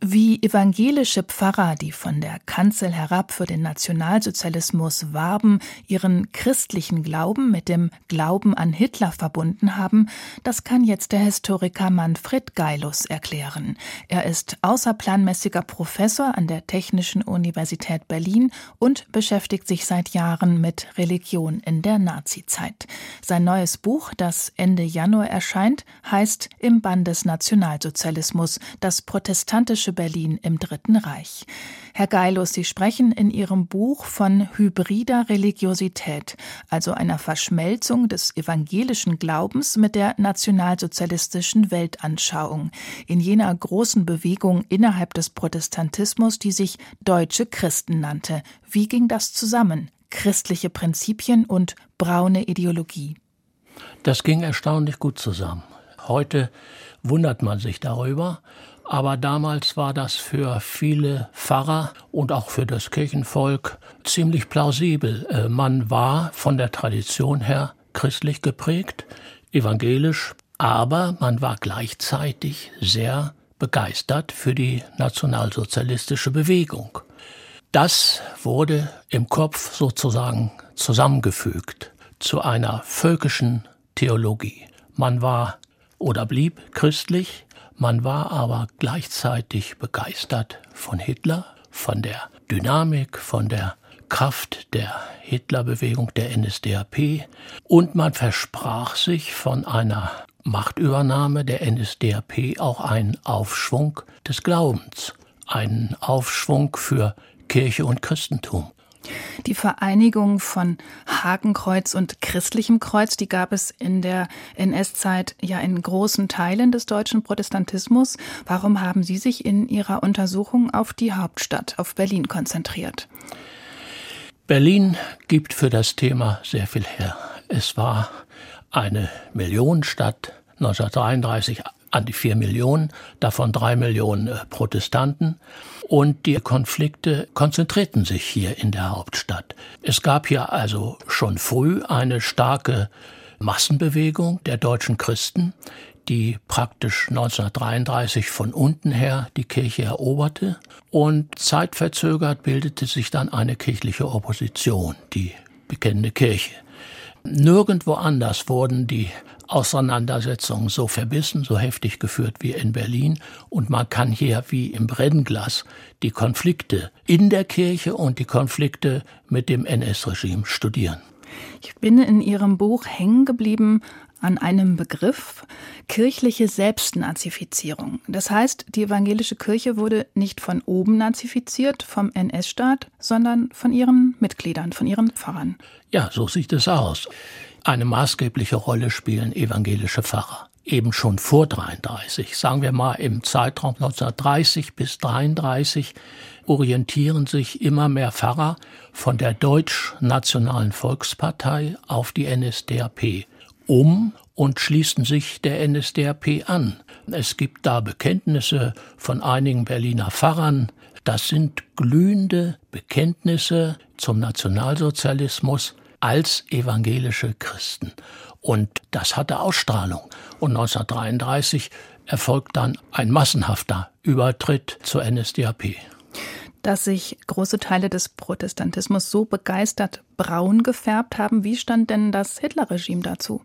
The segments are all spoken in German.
wie evangelische Pfarrer, die von der Kanzel herab für den Nationalsozialismus warben, ihren christlichen Glauben mit dem Glauben an Hitler verbunden haben, das kann jetzt der Historiker Manfred Geilus erklären. Er ist außerplanmäßiger Professor an der Technischen Universität Berlin und beschäftigt sich seit Jahren mit Religion in der Nazizeit. Sein neues Buch, das Ende Januar erscheint, heißt Im Bann des Nationalsozialismus, das protestantische katholische Berlin im Dritten Reich. Herr Geilus, Sie sprechen in Ihrem Buch von hybrider Religiosität, also einer Verschmelzung des evangelischen Glaubens mit der nationalsozialistischen Weltanschauung, in jener großen Bewegung innerhalb des Protestantismus, die sich deutsche Christen nannte. Wie ging das zusammen? Christliche Prinzipien und braune Ideologie. Das ging erstaunlich gut zusammen. Heute wundert man sich darüber, aber damals war das für viele Pfarrer und auch für das Kirchenvolk ziemlich plausibel. Äh, man war von der Tradition her christlich geprägt, evangelisch, aber man war gleichzeitig sehr begeistert für die nationalsozialistische Bewegung. Das wurde im Kopf sozusagen zusammengefügt zu einer völkischen Theologie. Man war oder blieb christlich, man war aber gleichzeitig begeistert von Hitler, von der Dynamik, von der Kraft der Hitlerbewegung, der NSDAP und man versprach sich von einer Machtübernahme der NSDAP auch einen Aufschwung des Glaubens, einen Aufschwung für Kirche und Christentum. Die Vereinigung von Hakenkreuz und christlichem Kreuz, die gab es in der NS-Zeit ja in großen Teilen des deutschen Protestantismus. Warum haben Sie sich in Ihrer Untersuchung auf die Hauptstadt, auf Berlin konzentriert? Berlin gibt für das Thema sehr viel her. Es war eine Millionenstadt 1933 an die vier Millionen, davon drei Millionen äh, Protestanten. Und die Konflikte konzentrierten sich hier in der Hauptstadt. Es gab hier also schon früh eine starke Massenbewegung der deutschen Christen, die praktisch 1933 von unten her die Kirche eroberte. Und zeitverzögert bildete sich dann eine kirchliche Opposition, die bekennende Kirche. Nirgendwo anders wurden die Auseinandersetzungen so verbissen, so heftig geführt wie in Berlin. Und man kann hier wie im Brennglas die Konflikte in der Kirche und die Konflikte mit dem NS-Regime studieren. Ich bin in Ihrem Buch hängen geblieben an einem Begriff kirchliche Selbstnazifizierung. Das heißt, die evangelische Kirche wurde nicht von oben nazifiziert, vom NS-Staat, sondern von ihren Mitgliedern, von ihren Pfarrern. Ja, so sieht es aus. Eine maßgebliche Rolle spielen evangelische Pfarrer. Eben schon vor 33, sagen wir mal im Zeitraum 1930 bis 33, orientieren sich immer mehr Pfarrer von der Deutsch-Nationalen Volkspartei auf die NSDAP um und schließen sich der NSDAP an. Es gibt da Bekenntnisse von einigen Berliner Pfarrern. Das sind glühende Bekenntnisse zum Nationalsozialismus als evangelische Christen. Und das hatte Ausstrahlung. Und 1933 erfolgt dann ein massenhafter Übertritt zur NSDAP. Dass sich große Teile des Protestantismus so begeistert braun gefärbt haben, wie stand denn das Hitlerregime dazu?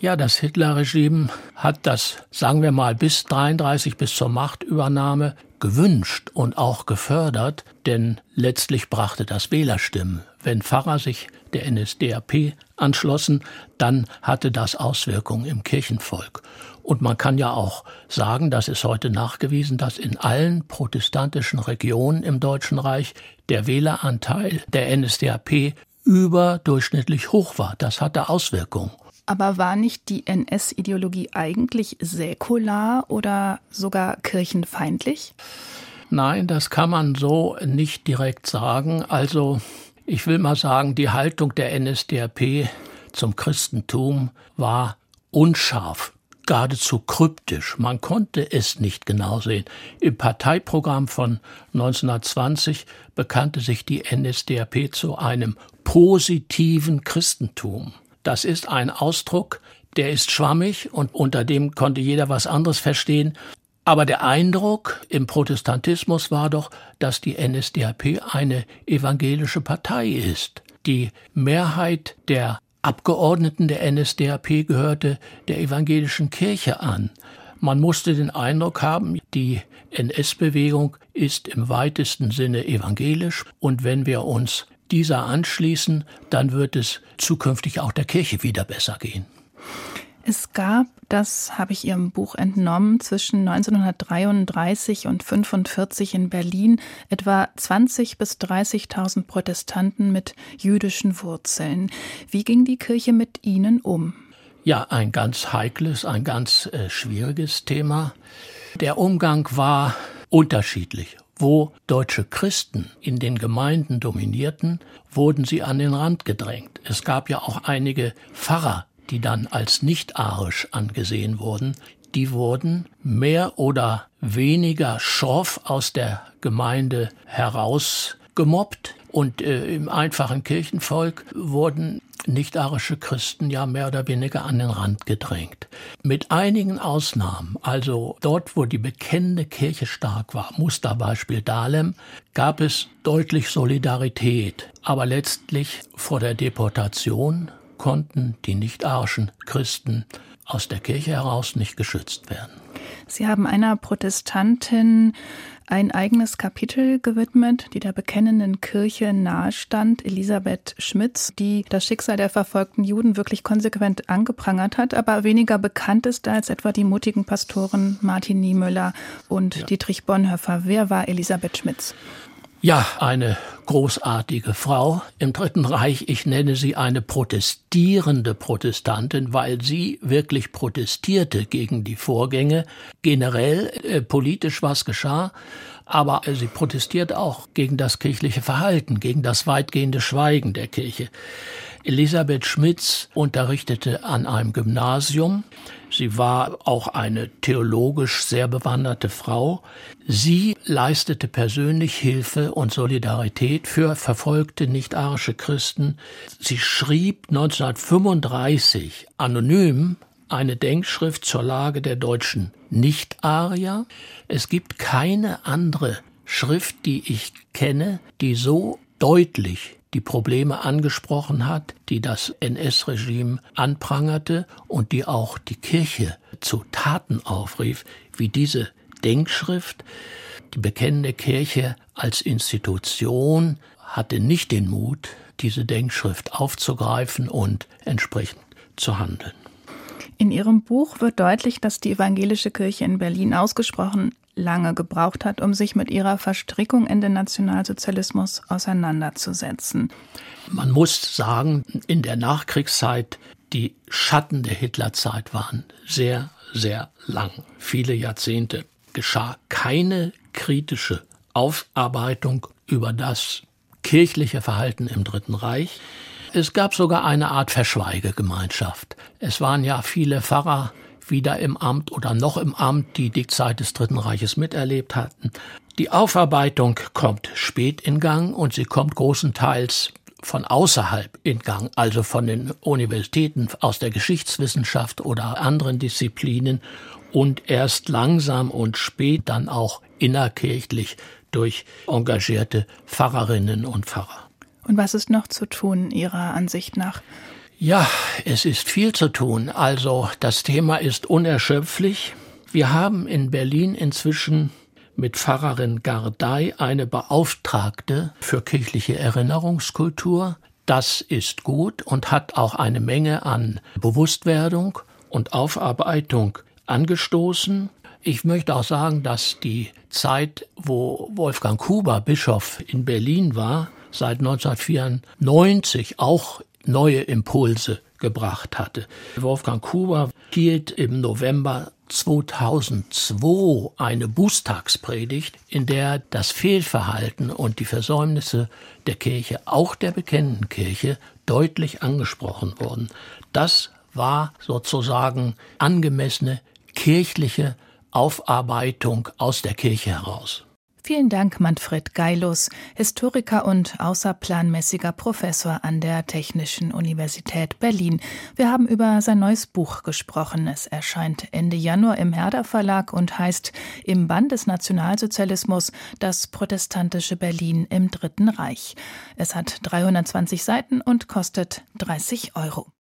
Ja, das Hitlerregime hat das, sagen wir mal, bis 33 bis zur Machtübernahme gewünscht und auch gefördert, denn letztlich brachte das Wählerstimmen. Wenn Pfarrer sich der NSDAP anschlossen, dann hatte das Auswirkungen im Kirchenvolk. Und man kann ja auch sagen, das ist heute nachgewiesen, dass in allen protestantischen Regionen im Deutschen Reich der Wähleranteil der NSDAP überdurchschnittlich hoch war. Das hatte Auswirkungen. Aber war nicht die NS-Ideologie eigentlich säkular oder sogar kirchenfeindlich? Nein, das kann man so nicht direkt sagen. Also ich will mal sagen, die Haltung der NSDAP zum Christentum war unscharf, geradezu kryptisch. Man konnte es nicht genau sehen. Im Parteiprogramm von 1920 bekannte sich die NSDAP zu einem positiven Christentum. Das ist ein Ausdruck der ist schwammig und unter dem konnte jeder was anderes verstehen. Aber der Eindruck im Protestantismus war doch, dass die NSDAP eine evangelische Partei ist. Die Mehrheit der Abgeordneten der NSDAP gehörte der evangelischen Kirche an. Man musste den Eindruck haben, die NS-Bewegung ist im weitesten Sinne evangelisch und wenn wir uns dieser anschließen, dann wird es zukünftig auch der Kirche wieder besser gehen. Es gab, das habe ich Ihrem Buch entnommen, zwischen 1933 und 1945 in Berlin etwa 20 bis 30.000 Protestanten mit jüdischen Wurzeln. Wie ging die Kirche mit ihnen um? Ja, ein ganz heikles, ein ganz äh, schwieriges Thema. Der Umgang war unterschiedlich. Wo deutsche Christen in den Gemeinden dominierten, wurden sie an den Rand gedrängt. Es gab ja auch einige Pfarrer, die dann als nicht-arisch angesehen wurden, die wurden mehr oder weniger schroff aus der Gemeinde herausgemobbt und äh, im einfachen Kirchenvolk wurden nicht-arische Christen ja mehr oder weniger an den Rand gedrängt. Mit einigen Ausnahmen, also dort, wo die bekennende Kirche stark war, Musterbeispiel Dahlem, gab es deutlich Solidarität. Aber letztlich vor der Deportation konnten die nicht-arischen Christen aus der Kirche heraus nicht geschützt werden. Sie haben einer Protestantin ein eigenes Kapitel gewidmet, die der bekennenden Kirche nahestand, Elisabeth Schmitz, die das Schicksal der verfolgten Juden wirklich konsequent angeprangert hat, aber weniger bekannt ist als etwa die mutigen Pastoren Martin Niemöller und ja. Dietrich Bonhoeffer. Wer war Elisabeth Schmitz? Ja, eine großartige Frau im Dritten Reich. Ich nenne sie eine protestierende Protestantin, weil sie wirklich protestierte gegen die Vorgänge. Generell äh, politisch was geschah, aber sie protestiert auch gegen das kirchliche Verhalten, gegen das weitgehende Schweigen der Kirche. Elisabeth Schmitz unterrichtete an einem Gymnasium. Sie war auch eine theologisch sehr bewanderte Frau. Sie leistete persönlich Hilfe und Solidarität für verfolgte nicht-arische Christen. Sie schrieb 1935 anonym eine Denkschrift zur Lage der deutschen Nicht-Arier. Es gibt keine andere Schrift, die ich kenne, die so deutlich die Probleme angesprochen hat, die das NS-Regime anprangerte und die auch die Kirche zu Taten aufrief, wie diese Denkschrift. Die bekennende Kirche als Institution hatte nicht den Mut, diese Denkschrift aufzugreifen und entsprechend zu handeln. In Ihrem Buch wird deutlich, dass die evangelische Kirche in Berlin ausgesprochen lange gebraucht hat, um sich mit ihrer Verstrickung in den Nationalsozialismus auseinanderzusetzen. Man muss sagen, in der Nachkriegszeit, die Schatten der Hitlerzeit waren sehr, sehr lang. Viele Jahrzehnte geschah keine kritische Aufarbeitung über das kirchliche Verhalten im Dritten Reich. Es gab sogar eine Art Verschweigegemeinschaft. Es waren ja viele Pfarrer wieder im Amt oder noch im Amt, die die Zeit des Dritten Reiches miterlebt hatten. Die Aufarbeitung kommt spät in Gang und sie kommt großenteils von außerhalb in Gang, also von den Universitäten aus der Geschichtswissenschaft oder anderen Disziplinen und erst langsam und spät dann auch innerkirchlich durch engagierte Pfarrerinnen und Pfarrer. Und was ist noch zu tun Ihrer Ansicht nach? Ja, es ist viel zu tun. Also das Thema ist unerschöpflich. Wir haben in Berlin inzwischen mit Pfarrerin Gardei eine Beauftragte für kirchliche Erinnerungskultur. Das ist gut und hat auch eine Menge an Bewusstwerdung und Aufarbeitung angestoßen. Ich möchte auch sagen, dass die Zeit, wo Wolfgang Kuber Bischof in Berlin war, seit 1994 auch neue Impulse gebracht hatte. Wolfgang Kuber hielt im November 2002 eine Bußtagspredigt, in der das Fehlverhalten und die Versäumnisse der Kirche, auch der bekennenden Kirche, deutlich angesprochen wurden. Das war sozusagen angemessene kirchliche Aufarbeitung aus der Kirche heraus. Vielen Dank, Manfred Geilus, Historiker und außerplanmäßiger Professor an der Technischen Universität Berlin. Wir haben über sein neues Buch gesprochen. Es erscheint Ende Januar im Herder Verlag und heißt Im Bann des Nationalsozialismus das protestantische Berlin im Dritten Reich. Es hat 320 Seiten und kostet 30 Euro.